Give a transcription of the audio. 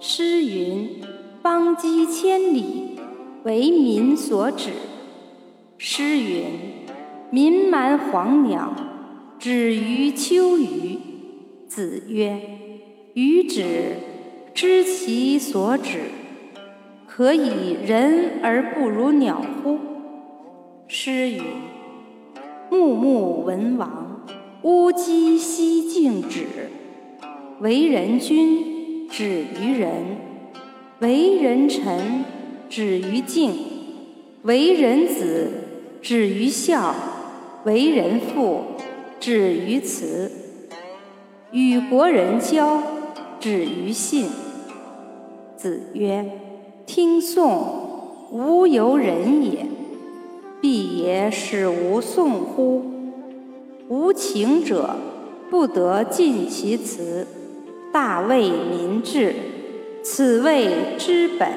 诗云：“邦畿千里，为民所指。”诗云：“民蛮黄鸟，止于秋隅。”子曰：“予止，知其所止，可以人而不如鸟乎？”诗云：“穆穆文王，乌鸡西敬止。”为人君，止于仁；为人臣，止于敬；为人子，止于孝；为人父，止于慈；与国人交，止于信。子曰：“听讼，无由人也。必也使无讼乎？无情者，不得尽其辞。”大为民治，此谓之本。